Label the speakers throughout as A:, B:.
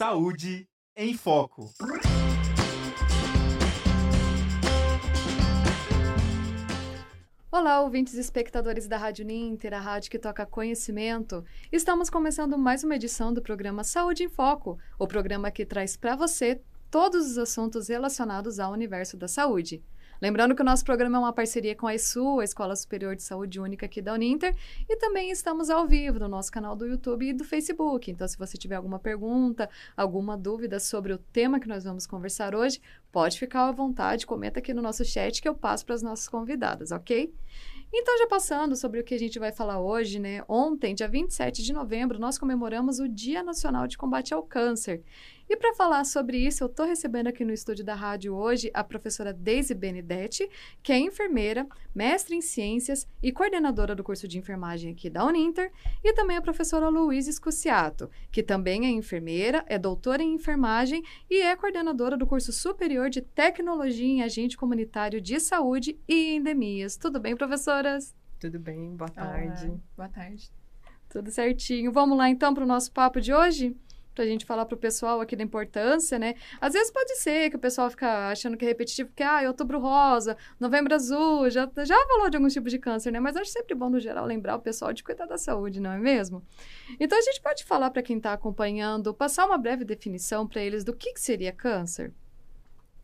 A: Saúde em Foco.
B: Olá, ouvintes e espectadores da Rádio Ninter, a rádio que toca conhecimento. Estamos começando mais uma edição do programa Saúde em Foco, o programa que traz para você todos os assuntos relacionados ao universo da saúde. Lembrando que o nosso programa é uma parceria com a ESU, a Escola Superior de Saúde Única aqui da Uninter, e também estamos ao vivo no nosso canal do YouTube e do Facebook. Então, se você tiver alguma pergunta, alguma dúvida sobre o tema que nós vamos conversar hoje, pode ficar à vontade, comenta aqui no nosso chat que eu passo para as nossas convidadas, ok? Então, já passando sobre o que a gente vai falar hoje, né? Ontem, dia 27 de novembro, nós comemoramos o Dia Nacional de Combate ao Câncer. E para falar sobre isso, eu estou recebendo aqui no estúdio da rádio hoje a professora Daisy Benedetti, que é enfermeira, mestre em ciências e coordenadora do curso de enfermagem aqui da Uninter, e também a professora Luísa Escuciato, que também é enfermeira, é doutora em enfermagem e é coordenadora do curso superior de tecnologia em agente comunitário de saúde e endemias. Tudo bem, professoras?
C: Tudo bem, boa tarde. Olá.
D: Boa tarde.
B: Tudo certinho. Vamos lá então para o nosso papo de hoje? Para a gente falar para o pessoal aqui da importância, né? Às vezes pode ser que o pessoal fica achando que é repetitivo, porque, ah, outubro rosa, novembro azul, já, já falou de alguns tipos de câncer, né? Mas acho sempre bom, no geral, lembrar o pessoal de cuidar da saúde, não é mesmo? Então, a gente pode falar para quem está acompanhando, passar uma breve definição para eles do que, que seria câncer?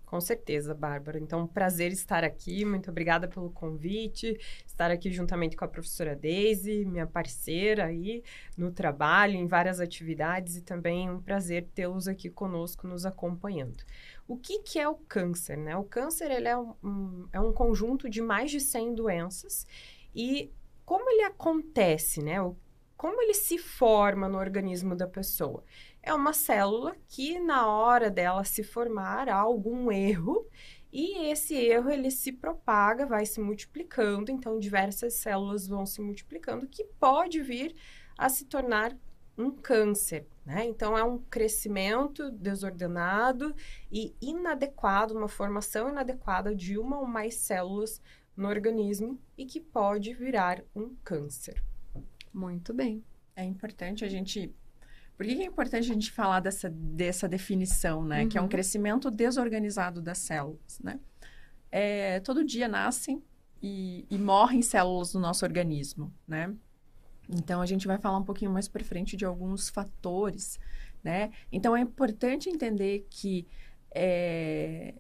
C: Com certeza, Bárbara. Então, prazer estar aqui. Muito obrigada pelo convite. Estar aqui juntamente com a professora Daisy, minha parceira aí no trabalho, em várias atividades e também um prazer tê-los aqui conosco, nos acompanhando. O que, que é o câncer? Né? O câncer ele é, um, um, é um conjunto de mais de 100 doenças e como ele acontece, né? O, como ele se forma no organismo da pessoa? É uma célula que na hora dela se formar há algum erro e esse erro ele se propaga, vai se multiplicando, então diversas células vão se multiplicando que pode vir a se tornar um câncer, né? Então é um crescimento desordenado e inadequado, uma formação inadequada de uma ou mais células no organismo e que pode virar um câncer.
B: Muito bem.
D: É importante a gente por que é importante a gente falar dessa, dessa definição, né? Uhum. Que é um uhum. crescimento desorganizado das células, né? É, todo dia nascem e, e, morrem células no nosso organismo, né? Então, a gente vai falar um pouquinho mais para frente de alguns fatores, né? Então, é importante entender que, é,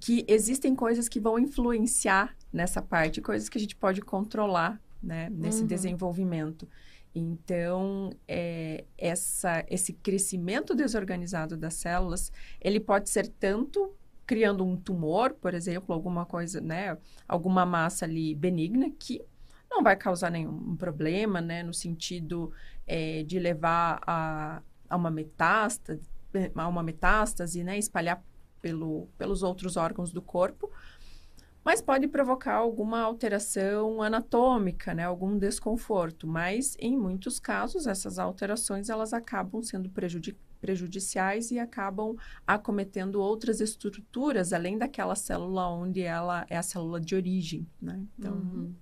D: que existem coisas que vão influenciar nessa parte, coisas que a gente pode controlar, né? Nesse uhum. desenvolvimento. Então, é, essa, esse crescimento desorganizado das células, ele pode ser tanto criando um tumor, por exemplo, alguma coisa, né, alguma massa ali benigna que não vai causar nenhum problema, né, no sentido é, de levar a, a uma metástase, a uma metástase, né, espalhar pelo, pelos outros órgãos do corpo, mas pode provocar alguma alteração anatômica, né, algum desconforto. Mas em muitos casos essas alterações elas acabam sendo prejudic prejudiciais e acabam acometendo outras estruturas além daquela célula onde ela é a célula de origem, né?
B: Então uhum.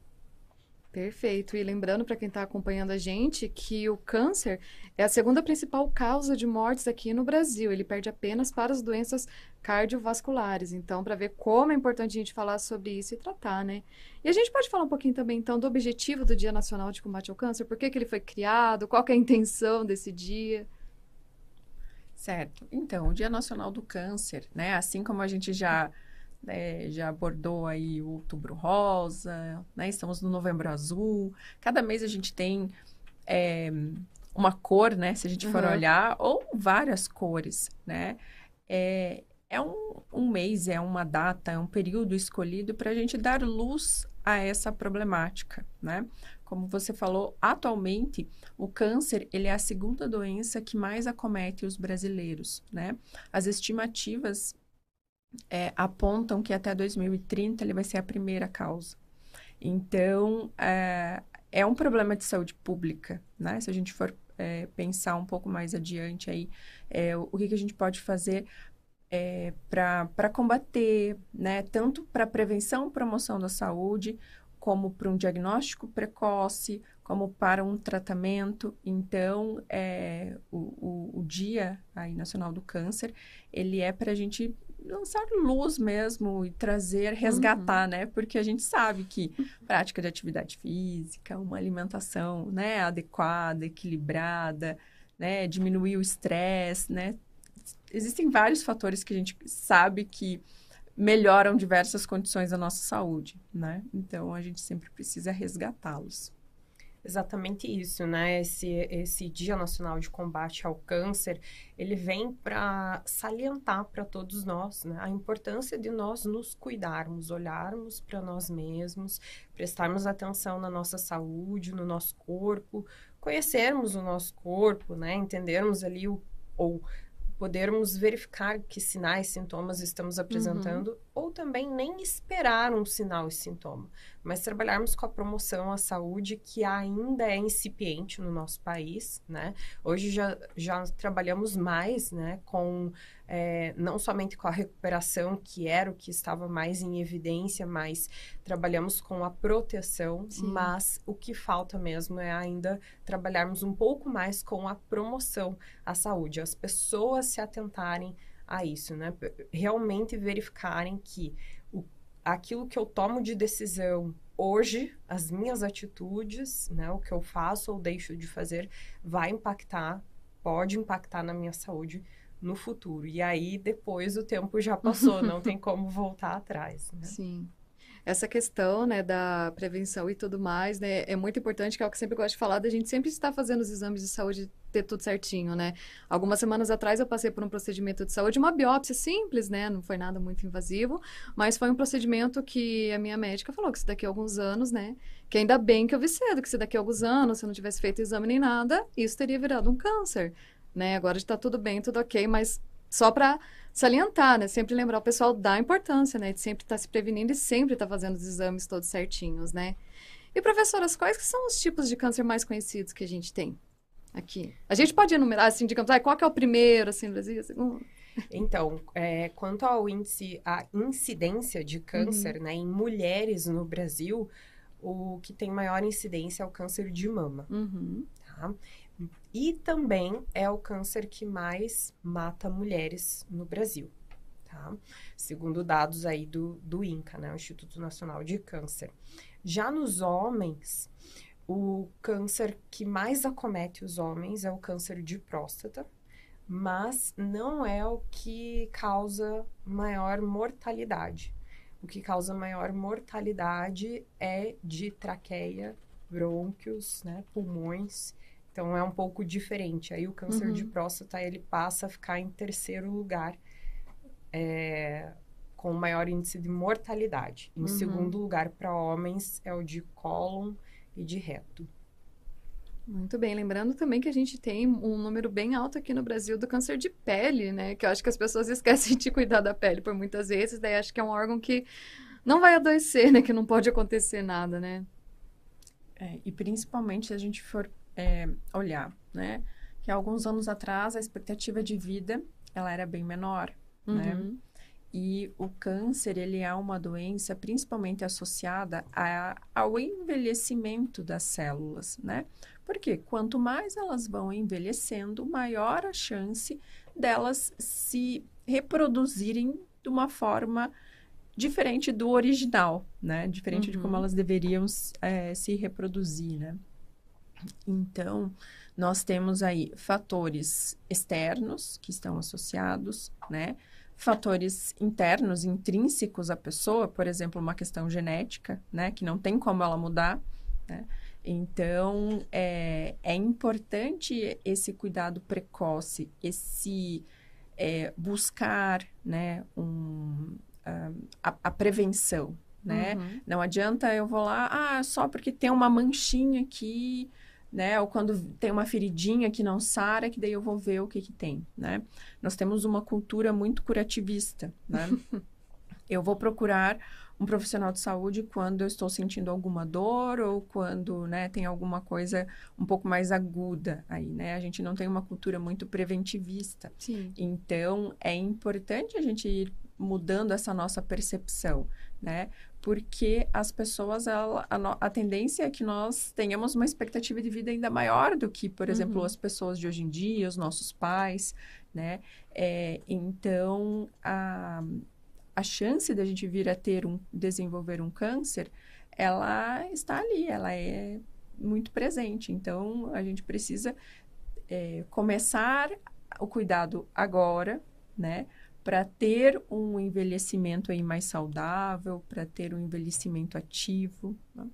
B: Perfeito. E lembrando para quem está acompanhando a gente que o câncer é a segunda principal causa de mortes aqui no Brasil. Ele perde apenas para as doenças cardiovasculares. Então, para ver como é importante a gente falar sobre isso e tratar, né? E a gente pode falar um pouquinho também, então, do objetivo do Dia Nacional de Combate ao Câncer, por que, que ele foi criado, qual é a intenção desse dia?
D: Certo. Então, o Dia Nacional do Câncer, né? Assim como a gente já né, já abordou aí o outubro rosa, né? Estamos no novembro azul. Cada mês a gente tem é, uma cor, né? Se a gente for uhum. olhar, ou várias cores, né? É, é um, um mês, é uma data, é um período escolhido para a gente dar luz a essa problemática, né? Como você falou, atualmente o câncer ele é a segunda doença que mais acomete os brasileiros, né? As estimativas é, apontam que até 2030 ele vai ser a primeira causa. Então, é, é um problema de saúde pública, né? Se a gente for é, pensar um pouco mais adiante aí, é, o, o que, que a gente pode fazer é, para combater, né? Tanto para prevenção e promoção da saúde, como para um diagnóstico precoce, como para um tratamento. Então, é, o, o, o Dia aí, Nacional do Câncer, ele é para a gente lançar luz mesmo e trazer, resgatar, uhum. né? Porque a gente sabe que prática de atividade física, uma alimentação, né, adequada, equilibrada, né, diminuir o estresse, né? Existem vários fatores que a gente sabe que melhoram diversas condições da nossa saúde, né? Então a gente sempre precisa resgatá-los.
C: Exatamente isso, né? Esse, esse Dia Nacional de Combate ao Câncer, ele vem para salientar para todos nós né? a importância de nós nos cuidarmos, olharmos para nós mesmos, prestarmos atenção na nossa saúde, no nosso corpo, conhecermos o nosso corpo, né? Entendermos ali o, ou podermos verificar que sinais, sintomas estamos apresentando, uhum. Ou também nem esperar um sinal e sintoma, mas trabalharmos com a promoção à saúde que ainda é incipiente no nosso país, né? Hoje já, já trabalhamos mais, né, com é, não somente com a recuperação, que era o que estava mais em evidência, mas trabalhamos com a proteção, Sim. mas o que falta mesmo é ainda trabalharmos um pouco mais com a promoção à saúde, as pessoas se atentarem a isso, né? Realmente verificarem que o, aquilo que eu tomo de decisão hoje, as minhas atitudes, né, o que eu faço ou deixo de fazer, vai impactar, pode impactar na minha saúde no futuro. E aí, depois, o tempo já passou, não tem como voltar atrás. Né?
B: Sim. Essa questão, né, da prevenção e tudo mais, né, é muito importante, que é o que sempre gosto de falar, da gente sempre estar fazendo os exames de saúde, ter tudo certinho, né. Algumas semanas atrás eu passei por um procedimento de saúde, uma biópsia simples, né, não foi nada muito invasivo, mas foi um procedimento que a minha médica falou que se daqui a alguns anos, né, que ainda bem que eu vi cedo, que se daqui a alguns anos, se eu não tivesse feito exame nem nada, isso teria virado um câncer, né? Agora está tudo bem, tudo ok, mas só para salientar, né? Sempre lembrar o pessoal da importância, né? De sempre estar tá se prevenindo e sempre estar tá fazendo os exames todos certinhos, né? E, professoras, quais que são os tipos de câncer mais conhecidos que a gente tem aqui? A gente pode enumerar, assim, digamos, ah, qual que é o primeiro, assim, no Brasil, segundo?
C: Então, é, quanto ao índice, a incidência de câncer, uhum. né, em mulheres no Brasil, o que tem maior incidência é o câncer de mama,
B: uhum.
C: tá? E também é o câncer que mais mata mulheres no Brasil, tá? Segundo dados aí do, do INCA, né? O Instituto Nacional de Câncer. Já nos homens, o câncer que mais acomete os homens é o câncer de próstata, mas não é o que causa maior mortalidade. O que causa maior mortalidade é de traqueia, brônquios, né, pulmões então é um pouco diferente. Aí o câncer uhum. de próstata ele passa a ficar em terceiro lugar é, com maior índice de mortalidade. Em uhum. segundo lugar para homens é o de cólon e de reto.
B: Muito bem, lembrando também que a gente tem um número bem alto aqui no Brasil do câncer de pele, né? Que eu acho que as pessoas esquecem de cuidar da pele por muitas vezes, daí acho que é um órgão que não vai adoecer, né? Que não pode acontecer nada, né?
D: É, e principalmente se a gente for é, olhar, né? Que alguns anos atrás a expectativa de vida ela era bem menor, né? uhum. né? E o câncer, ele é uma doença principalmente associada a, ao envelhecimento das células, né? Porque quanto mais elas vão envelhecendo, maior a chance delas se reproduzirem de uma forma diferente do original, né? Diferente uhum. de como uhum. elas deveriam é, se reproduzir, né? Então, nós temos aí fatores externos que estão associados, né? Fatores internos, intrínsecos à pessoa, por exemplo, uma questão genética, né? Que não tem como ela mudar, né? Então, é, é importante esse cuidado precoce, esse é, buscar, né? Um, a, a prevenção, né? Uhum. Não adianta eu vou lá, ah, só porque tem uma manchinha aqui, né? Ou quando tem uma feridinha que não sara, que daí eu vou ver o que que tem, né? Nós temos uma cultura muito curativista, né? Eu vou procurar um profissional de saúde quando eu estou sentindo alguma dor ou quando, né, tem alguma coisa um pouco mais aguda aí, né? A gente não tem uma cultura muito preventivista.
B: Sim.
D: Então, é importante a gente ir mudando essa nossa percepção, né? Porque as pessoas, ela, a, a, tendência é que nós tenhamos uma expectativa de vida ainda maior do que, por exemplo, uhum. as pessoas de hoje em dia, os nossos pais, né? É, então, a a chance da gente vir a ter um desenvolver um câncer, ela está ali, ela é muito presente. Então, a gente precisa é, começar o cuidado agora, né? Para ter um envelhecimento aí mais saudável, para ter um envelhecimento ativo. Né?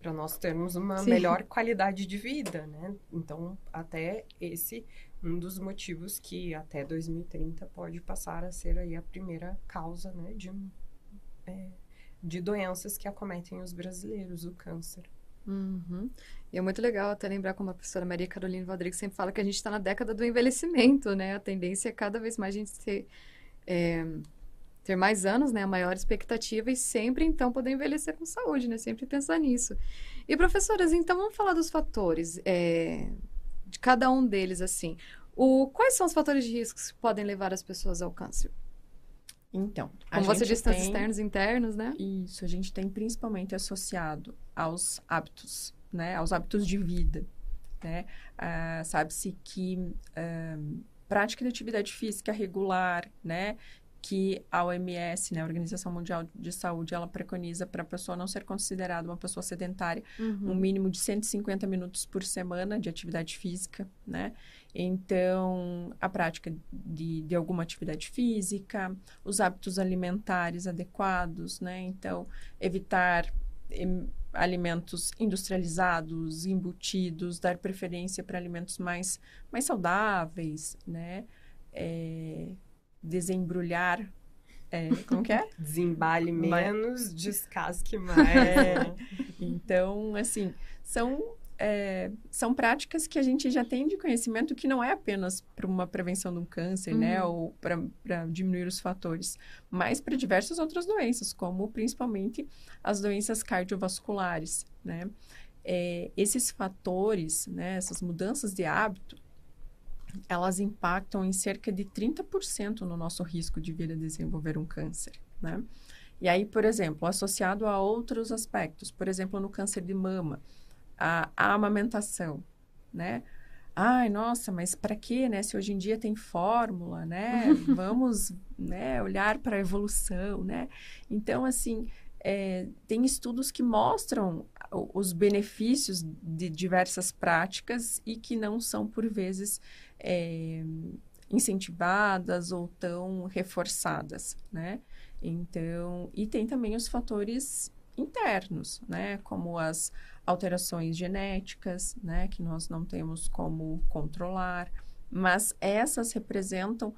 C: Para nós termos uma Sim. melhor qualidade de vida, né? Então, até esse um dos motivos que até 2030 pode passar a ser aí a primeira causa né, de, é, de doenças que acometem os brasileiros, o câncer.
B: Uhum. E é muito legal até lembrar como a professora Maria Carolina Rodrigues sempre fala que a gente está na década do envelhecimento, né? A tendência é cada vez mais a gente ter, é, ter mais anos, né? A maior expectativa e sempre, então, poder envelhecer com saúde, né? Sempre pensar nisso. E, professoras, então, vamos falar dos fatores é, de cada um deles, assim. O, quais são os fatores de risco que podem levar as pessoas ao câncer?
D: Então,
B: como você disse, tem... externos e internos, né?
D: Isso, a gente tem principalmente associado aos hábitos, né? Aos hábitos de vida, né? Ah, Sabe-se que ah, prática de atividade física regular, né? que a OMS, né, a Organização Mundial de Saúde, ela preconiza para a pessoa não ser considerada uma pessoa sedentária, uhum. um mínimo de 150 minutos por semana de atividade física, né? Então, a prática de, de alguma atividade física, os hábitos alimentares adequados, né? Então, evitar alimentos industrializados, embutidos, dar preferência para alimentos mais, mais saudáveis, né? É, desembrulhar. É, como que é?
C: Desembale menos, descasque mais. É,
D: então, assim, são, é, são práticas que a gente já tem de conhecimento que não é apenas para uma prevenção de um câncer, né? uhum. né? Ou para diminuir os fatores, mas para diversas outras doenças, como principalmente as doenças cardiovasculares, né? É, esses fatores, né, essas mudanças de hábito, elas impactam em cerca de 30% no nosso risco de vir a desenvolver um câncer, né? E aí, por exemplo, associado a outros aspectos, por exemplo, no câncer de mama, a, a amamentação, né? Ai, nossa, mas para quê, né? Se hoje em dia tem fórmula, né? Vamos, né, olhar para a evolução, né? Então, assim, é, tem estudos que mostram os benefícios de diversas práticas e que não são, por vezes, é, incentivadas ou tão reforçadas, né? Então, e tem também os fatores internos, né? Como as alterações genéticas, né? Que nós não temos como controlar, mas essas representam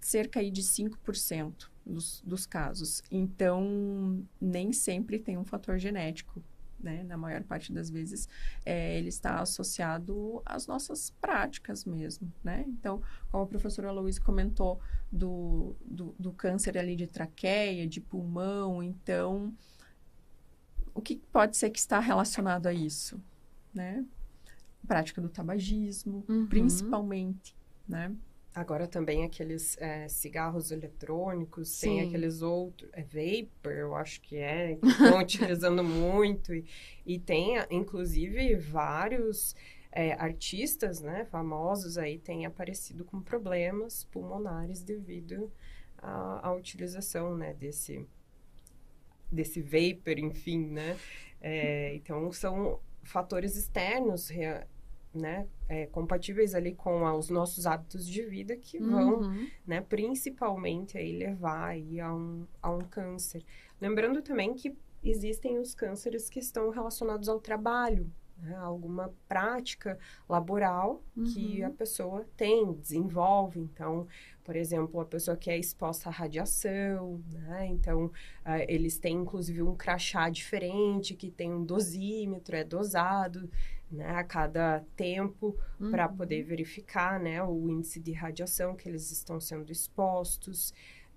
D: cerca de 5% dos, dos casos. Então, nem sempre tem um fator genético né? Na maior parte das vezes, é, ele está associado às nossas práticas mesmo, né? Então, como a professora Luiz comentou do, do, do câncer ali de traqueia, de pulmão, então, o que pode ser que está relacionado a isso, né? Prática do tabagismo, uhum. principalmente, né?
C: Agora também aqueles é, cigarros eletrônicos, Sim. tem aqueles outros, é vapor, eu acho que é, que estão utilizando muito. E, e tem, inclusive, vários é, artistas, né, famosos aí, têm aparecido com problemas pulmonares devido à, à utilização, né, desse, desse vapor, enfim, né. É, então, são fatores externos né, é, compatíveis ali com os nossos hábitos de vida que vão, uhum. né, principalmente aí levar aí a um, a um câncer. Lembrando também que existem os cânceres que estão relacionados ao trabalho, né, alguma prática laboral uhum. que a pessoa tem, desenvolve. Então, por exemplo, a pessoa que é exposta à radiação, né? Então, uh, eles têm inclusive um crachá diferente, que tem um dosímetro, é dosado né, a cada tempo uhum. para poder verificar né, o índice de radiação que eles estão sendo expostos.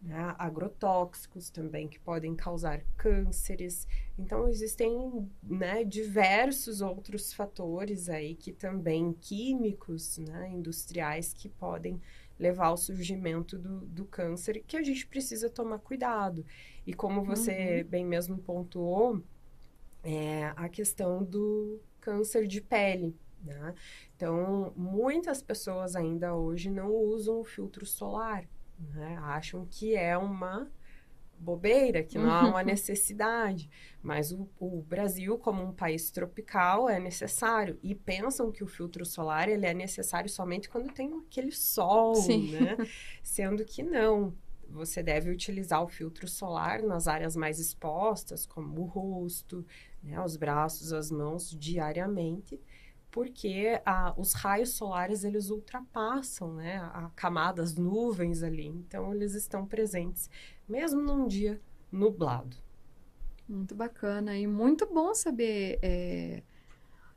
C: Né? agrotóxicos também que podem causar cânceres. Então existem né, diversos outros fatores aí que também químicos, né, industriais que podem levar ao surgimento do, do câncer que a gente precisa tomar cuidado. E como você uhum. bem mesmo pontuou, é a questão do câncer de pele. Né? Então, muitas pessoas ainda hoje não usam o filtro solar né? Acham que é uma bobeira, que não há uma necessidade. Mas o, o, Brasil, como um país tropical, é necessário. E pensam que o filtro solar ele é necessário somente quando tem aquele sol, Sim. né? Sendo que não. Você deve utilizar o filtro solar nas áreas mais expostas, como o rosto, né, os braços, as mãos, diariamente porque ah, os raios solares eles ultrapassam né, a camada, as nuvens ali, então eles estão presentes mesmo num dia nublado.
B: Muito bacana e muito bom saber é,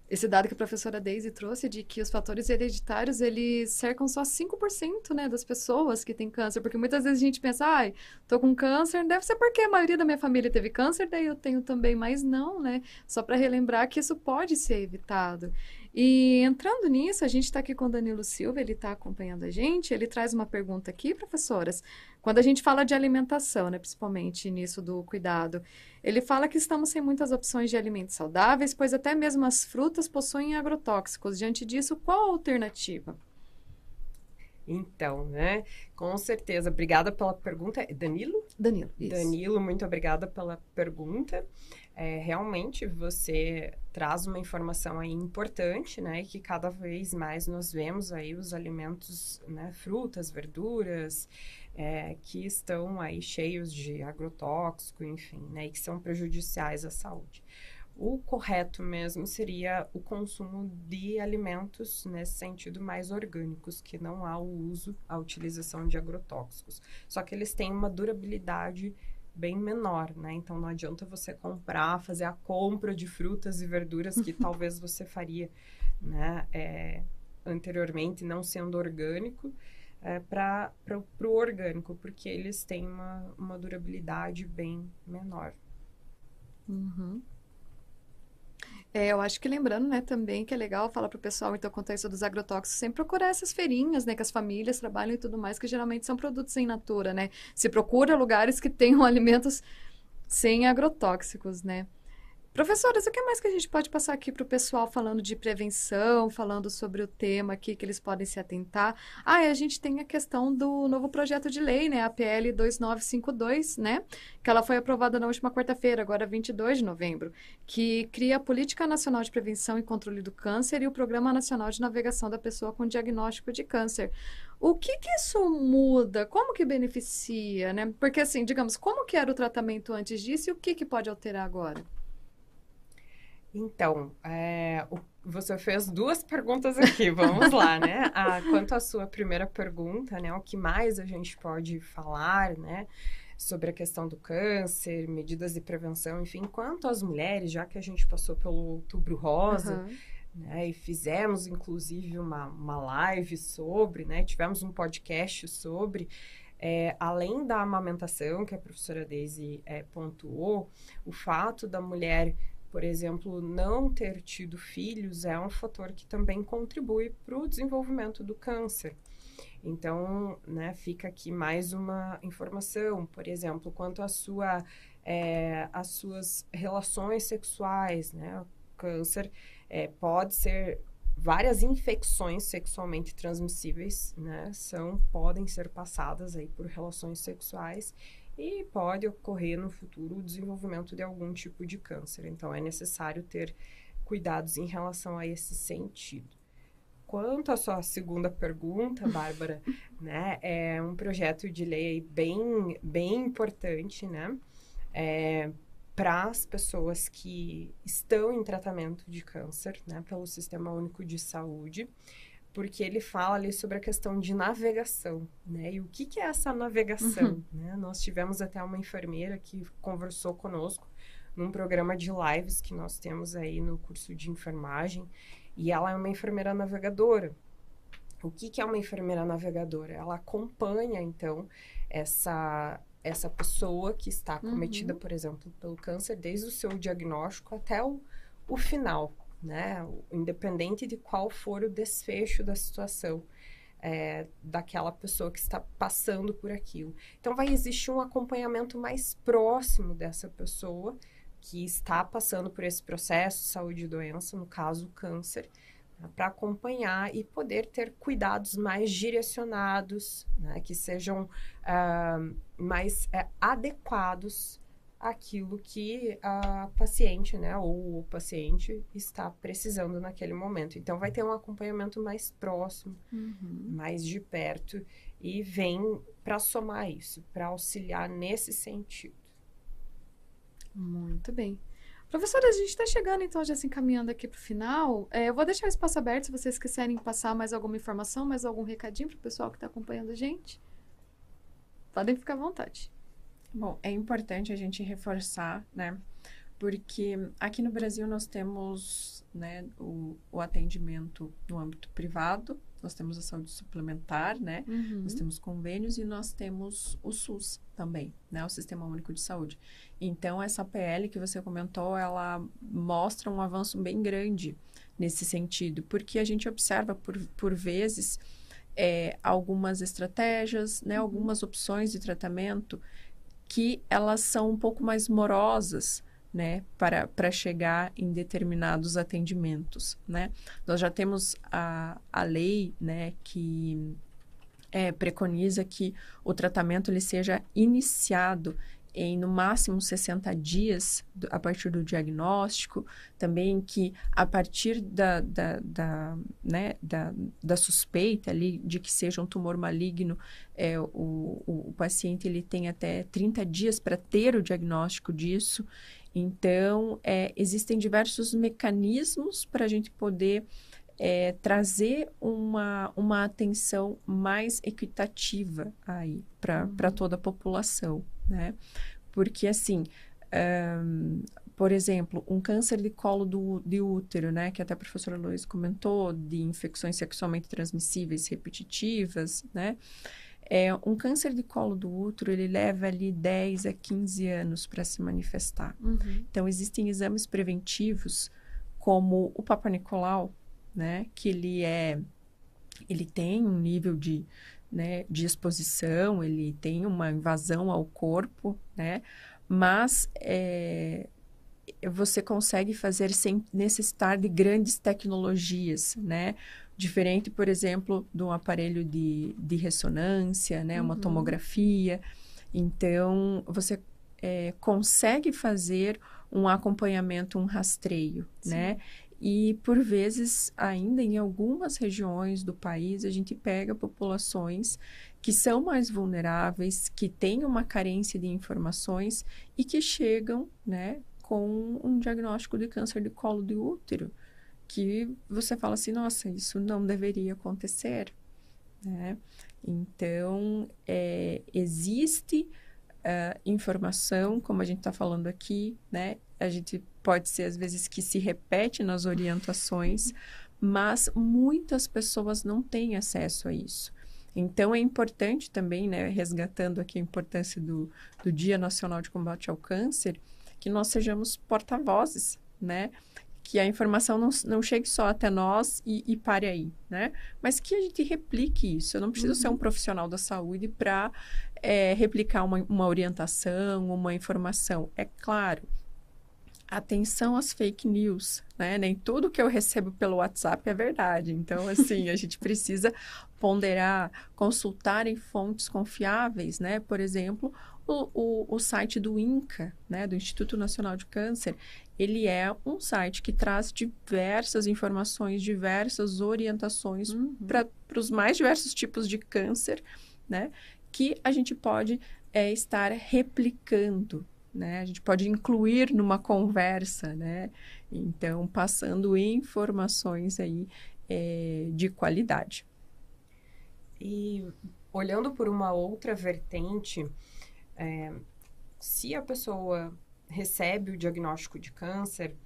B: esse dado que a professora Daisy trouxe de que os fatores hereditários, eles cercam só 5%, né, das pessoas que têm câncer, porque muitas vezes a gente pensa, ai, tô com câncer, deve ser porque a maioria da minha família teve câncer, daí eu tenho também, mas não, né, só para relembrar que isso pode ser evitado. E entrando nisso, a gente está aqui com o Danilo Silva, ele está acompanhando a gente, ele traz uma pergunta aqui, professoras, quando a gente fala de alimentação, né, principalmente nisso do cuidado, ele fala que estamos sem muitas opções de alimentos saudáveis, pois até mesmo as frutas possuem agrotóxicos. Diante disso, qual a alternativa?
C: Então, né? Com certeza. Obrigada pela pergunta. Danilo?
B: Danilo. Isso.
C: Danilo, muito obrigada pela pergunta é, realmente você traz uma informação aí importante, né? Que cada vez mais nós vemos aí os alimentos, né? Frutas, verduras, é, que estão aí cheios de agrotóxico, enfim, né? E que são prejudiciais à saúde. O correto mesmo seria o consumo de alimentos nesse sentido mais orgânicos, que não há o uso, a utilização de agrotóxicos. Só que eles têm uma durabilidade bem menor, né? Então não adianta você comprar, fazer a compra de frutas e verduras que talvez você faria, né? É, anteriormente, não sendo orgânico, é, para o orgânico, porque eles têm uma, uma durabilidade bem menor.
B: Uhum. É, eu acho que lembrando, né, também que é legal falar para o pessoal, então, quanto a isso dos agrotóxicos, sempre procurar essas feirinhas, né, que as famílias trabalham e tudo mais, que geralmente são produtos em natura, né? Se procura lugares que tenham alimentos sem agrotóxicos, né? Professoras, o que mais que a gente pode passar aqui para o pessoal falando de prevenção, falando sobre o tema aqui que eles podem se atentar? Ah, e a gente tem a questão do novo projeto de lei, né, a PL 2952, né, que ela foi aprovada na última quarta-feira, agora 22 de novembro, que cria a Política Nacional de Prevenção e Controle do Câncer e o Programa Nacional de Navegação da Pessoa com Diagnóstico de Câncer. O que que isso muda? Como que beneficia, né? Porque assim, digamos, como que era o tratamento antes disso e o que que pode alterar agora?
C: Então, é, o, você fez duas perguntas aqui, vamos lá, né? A, quanto à sua primeira pergunta, né? O que mais a gente pode falar, né? Sobre a questão do câncer, medidas de prevenção, enfim, quanto às mulheres, já que a gente passou pelo outubro rosa, uhum. né? E fizemos, inclusive, uma, uma live sobre, né? Tivemos um podcast sobre... É, além da amamentação, que a professora Daisy é, pontuou, o fato da mulher por exemplo, não ter tido filhos é um fator que também contribui para o desenvolvimento do câncer. Então, né, fica aqui mais uma informação, por exemplo, quanto à sua, é, às suas relações sexuais, né? O câncer é, pode ser várias infecções sexualmente transmissíveis, né? São, podem ser passadas aí por relações sexuais e pode ocorrer no futuro o desenvolvimento de algum tipo de câncer. Então, é necessário ter cuidados em relação a esse sentido. Quanto à sua segunda pergunta, Bárbara, né, é um projeto de lei bem, bem importante, né, é, para as pessoas que estão em tratamento de câncer, né, pelo Sistema Único de Saúde porque ele fala ali sobre a questão de navegação, né? E o que, que é essa navegação, uhum. né? Nós tivemos até uma enfermeira que conversou conosco num programa de lives que nós temos aí no curso de enfermagem, e ela é uma enfermeira navegadora. O que, que é uma enfermeira navegadora? Ela acompanha, então, essa, essa pessoa que está acometida,
B: Uhum.
C: por exemplo, pelo câncer, desde o seu diagnóstico até o, o final, né? Independente de qual for o desfecho da situação é, daquela pessoa que está passando por aquilo. Então, vai existir um acompanhamento mais próximo dessa pessoa que está passando por esse processo, saúde e doença, no caso, câncer, para acompanhar e poder ter cuidados mais direcionados, né, que sejam ah, mais eh, adequados àquilo que a paciente, né, ou o paciente está precisando naquele momento. Então, vai ter um acompanhamento mais próximo,
B: Uhum.
C: mais de perto, e vem para somar isso, para auxiliar nesse sentido.
B: Muito bem. Professora, a gente está chegando, então, já se encaminhando aqui para o final. É, eu vou deixar o espaço aberto se vocês quiserem passar mais alguma informação, mais algum recadinho para o pessoal que está acompanhando a gente. Podem ficar à vontade.
D: Bom, é importante a gente reforçar, né? Porque aqui no Brasil nós temos né, o, o atendimento no âmbito privado, nós temos a saúde suplementar, né?
B: Uhum.
D: Nós temos convênios e nós temos o SUS também, né? O Sistema Único de Saúde. Então, essa PL que você comentou, ela mostra um avanço bem grande nesse sentido, porque a gente observa, por, por vezes, é, algumas estratégias, né? Algumas opções de tratamento que elas são um pouco mais morosas, né, para, para chegar em determinados atendimentos, né? Nós já temos a, a lei, né, que é, preconiza que o tratamento ele seja iniciado em no máximo 60 dias do- a partir do diagnóstico, também que a partir da, da, da, né, da, da suspeita ali de que seja um tumor maligno, é, o, o, o paciente ele tem até 30 dias para ter o diagnóstico disso. Então, é, existem diversos mecanismos para a gente poder é, trazer uma, uma atenção mais equitativa aí para
B: Uhum.
D: toda a população, né? Porque, assim, ahn, por exemplo, um câncer de colo do, de útero, né? Que até a professora Luiz comentou, de infecções sexualmente transmissíveis repetitivas, né? É, um câncer de colo do útero, ele leva ali 10 a 15 anos para se manifestar.
B: Uhum.
D: Então, existem exames preventivos, como o Papa Nicolau, né? Que ele é... Ele tem um nível de, né, de exposição, ele tem uma invasão ao corpo, né? Mas é, você consegue fazer sem necessitar de grandes tecnologias, né? Diferente, por exemplo, de um aparelho de, de ressonância, né? Uma
B: Uhum.
D: tomografia. Então, você é, consegue fazer um acompanhamento, um rastreio,
B: Sim.
D: né? E, por vezes, ainda em algumas regiões do país, a gente pega populações que são mais vulneráveis, que têm uma carência de informações e que chegam, né, com um diagnóstico de câncer de colo de útero, que você fala assim, nossa, isso não deveria acontecer, né? Então, é, existe ah, informação, como a gente está falando aqui, né? A gente pode ser, às vezes, que se repete nas orientações, mas muitas pessoas não têm acesso a isso. Então, é importante também, né, resgatando aqui a importância do, do Dia Nacional de Combate ao Câncer, que nós sejamos porta-vozes, né? Que a informação não, não chegue só até nós e, e pare aí, né? Mas que a gente replique isso. Eu não preciso ser um profissional da saúde para é, replicar uma, uma orientação, uma informação. É claro, atenção às fake news, né? Nem tudo que eu recebo pelo WhatsApp é verdade. Então, assim, a gente precisa ponderar, consultar em fontes confiáveis, né? Por exemplo, o, o, o site do INCA, né? Do Instituto Nacional de Câncer, ele é um site que traz diversas informações, diversas orientações
B: Uhum.
D: para os mais diversos tipos de câncer, né? Que a gente pode é, estar replicando, né? A gente pode incluir numa conversa, né? Então, passando informações aí é, de qualidade.
C: E olhando por uma outra vertente, é, se a pessoa recebe o diagnóstico de câncer,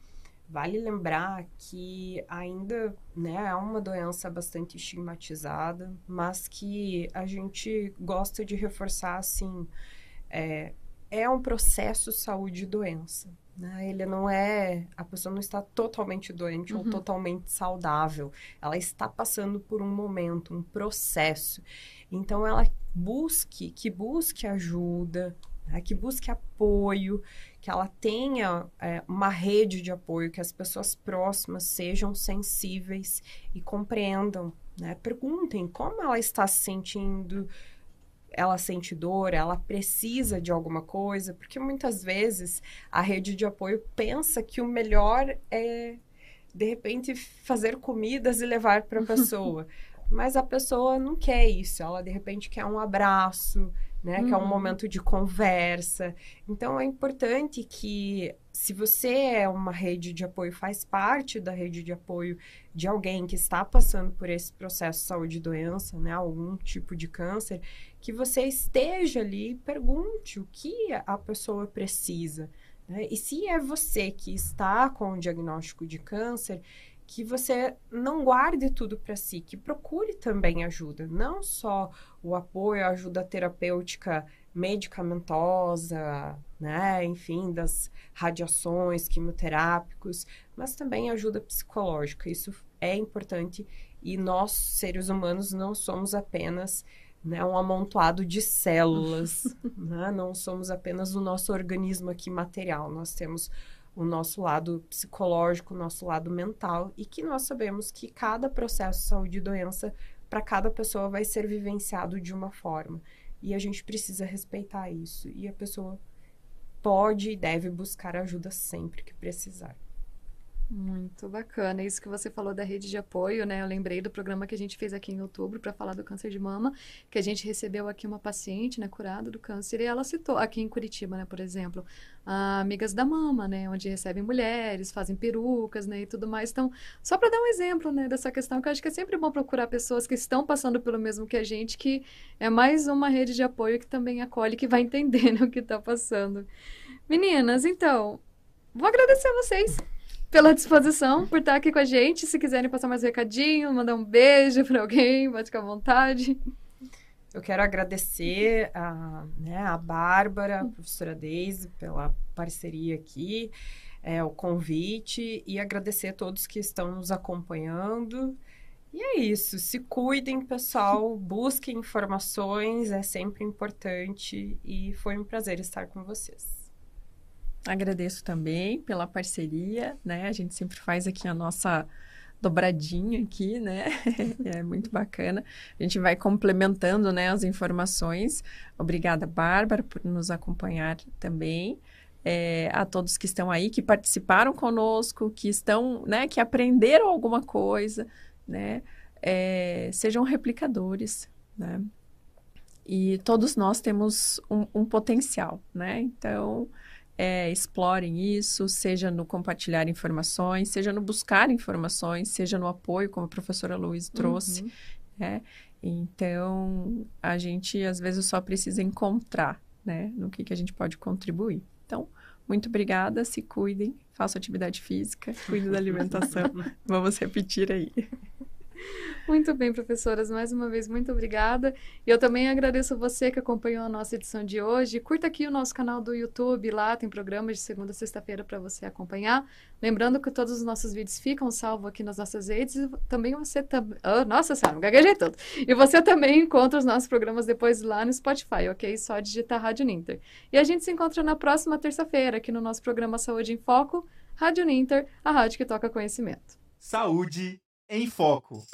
C: vale lembrar que ainda né, é uma doença bastante estigmatizada, mas que a gente gosta de reforçar assim. é, é um processo saúde e doença. Né? Ele não é. A pessoa não está totalmente doente uhum. ou totalmente saudável. Ela está passando por um momento, um processo. Então, ela busque, que busque ajuda, né? que busque apoio, que ela tenha é, uma rede de apoio, que as pessoas próximas sejam sensíveis e compreendam. Né? Perguntem como ela está se sentindo, ela sente dor, ela precisa de alguma coisa, porque muitas vezes a rede de apoio pensa que o melhor é de repente fazer comidas e levar para a pessoa. Mas a pessoa não quer isso, ela de repente quer um abraço, né? Uhum. Que é um uhum. momento de conversa. Então é importante que se você é uma rede de apoio, faz parte da rede de apoio de alguém que está passando por esse processo de saúde e doença, né? Algum tipo de câncer, que você esteja ali e pergunte o que a pessoa precisa. Né? E se é você que está com o diagnóstico de câncer, que você não guarde tudo para si, que procure também ajuda, não só o apoio, a ajuda terapêutica medicamentosa, né, enfim, das radiações, quimioterápicos, mas também ajuda psicológica. Isso é importante e nós, seres humanos, não somos apenas né, um amontoado de células, né? não somos apenas o nosso organismo aqui material, nós temos o nosso lado psicológico, o nosso lado mental, e que nós sabemos que cada processo de saúde e doença, para cada pessoa, vai ser vivenciado de uma forma. E a gente precisa respeitar isso. E a pessoa pode e deve buscar ajuda sempre que precisar.
B: Muito bacana. Isso que você falou da rede de apoio, né? Eu lembrei do programa que a gente fez aqui em outubro para falar do câncer de mama, que a gente recebeu aqui uma paciente, né, curada do câncer, e ela citou aqui em Curitiba, né, por exemplo, Amigas da Mama, né, onde recebem mulheres, fazem perucas, né, e tudo mais. Então, só para dar um exemplo, né, dessa questão que eu acho que é sempre bom procurar pessoas que estão passando pelo mesmo que a gente, que é mais uma rede de apoio que também acolhe, que vai entender né, o que está passando. Meninas, então, vou agradecer a vocês pela disposição, por estar aqui com a gente. Se quiserem passar mais um recadinho, mandar um beijo para alguém, pode ficar à vontade.
C: Eu quero agradecer a, né, a Bárbara, a professora Deise, pela parceria aqui, é, o convite e agradecer a todos que estão nos acompanhando. E é isso. Se cuidem, pessoal. Busquem informações, é sempre importante. E foi um prazer estar com vocês.
D: Agradeço também pela parceria, né? A gente sempre faz aqui a nossa dobradinha aqui, né? é muito bacana. A gente vai complementando, né, as informações. Obrigada, Bárbara, por nos acompanhar também. É, a todos que estão aí, que participaram conosco, que estão, né, que aprenderam alguma coisa, né? É, sejam replicadores, né? E todos nós temos um, um potencial, né? Então, é, explorem isso, seja no compartilhar informações, seja no buscar informações, seja no apoio, como a professora Luiz trouxe. Uhum. Né? Então, a gente às vezes só precisa encontrar né, no que, que a gente pode contribuir. Então, muito obrigada, se cuidem, façam atividade física, cuidem da alimentação. Vamos repetir aí.
B: Muito bem, professoras, mais uma vez, muito obrigada. E eu também agradeço você que acompanhou a nossa edição de hoje. Curta aqui o nosso canal do YouTube, lá tem programas de segunda a sexta-feira para você acompanhar. Lembrando que todos os nossos vídeos ficam salvos aqui nas nossas redes. E também você também. Oh, nossa senhora, gaguejei tudo. E você também encontra os nossos programas depois lá no Spotify, ok? Só digitar Rádio Ninter. E a gente se encontra na próxima terça-feira aqui no nosso programa Saúde em Foco, Rádio Ninter, a rádio que toca conhecimento.
A: Saúde em Foco.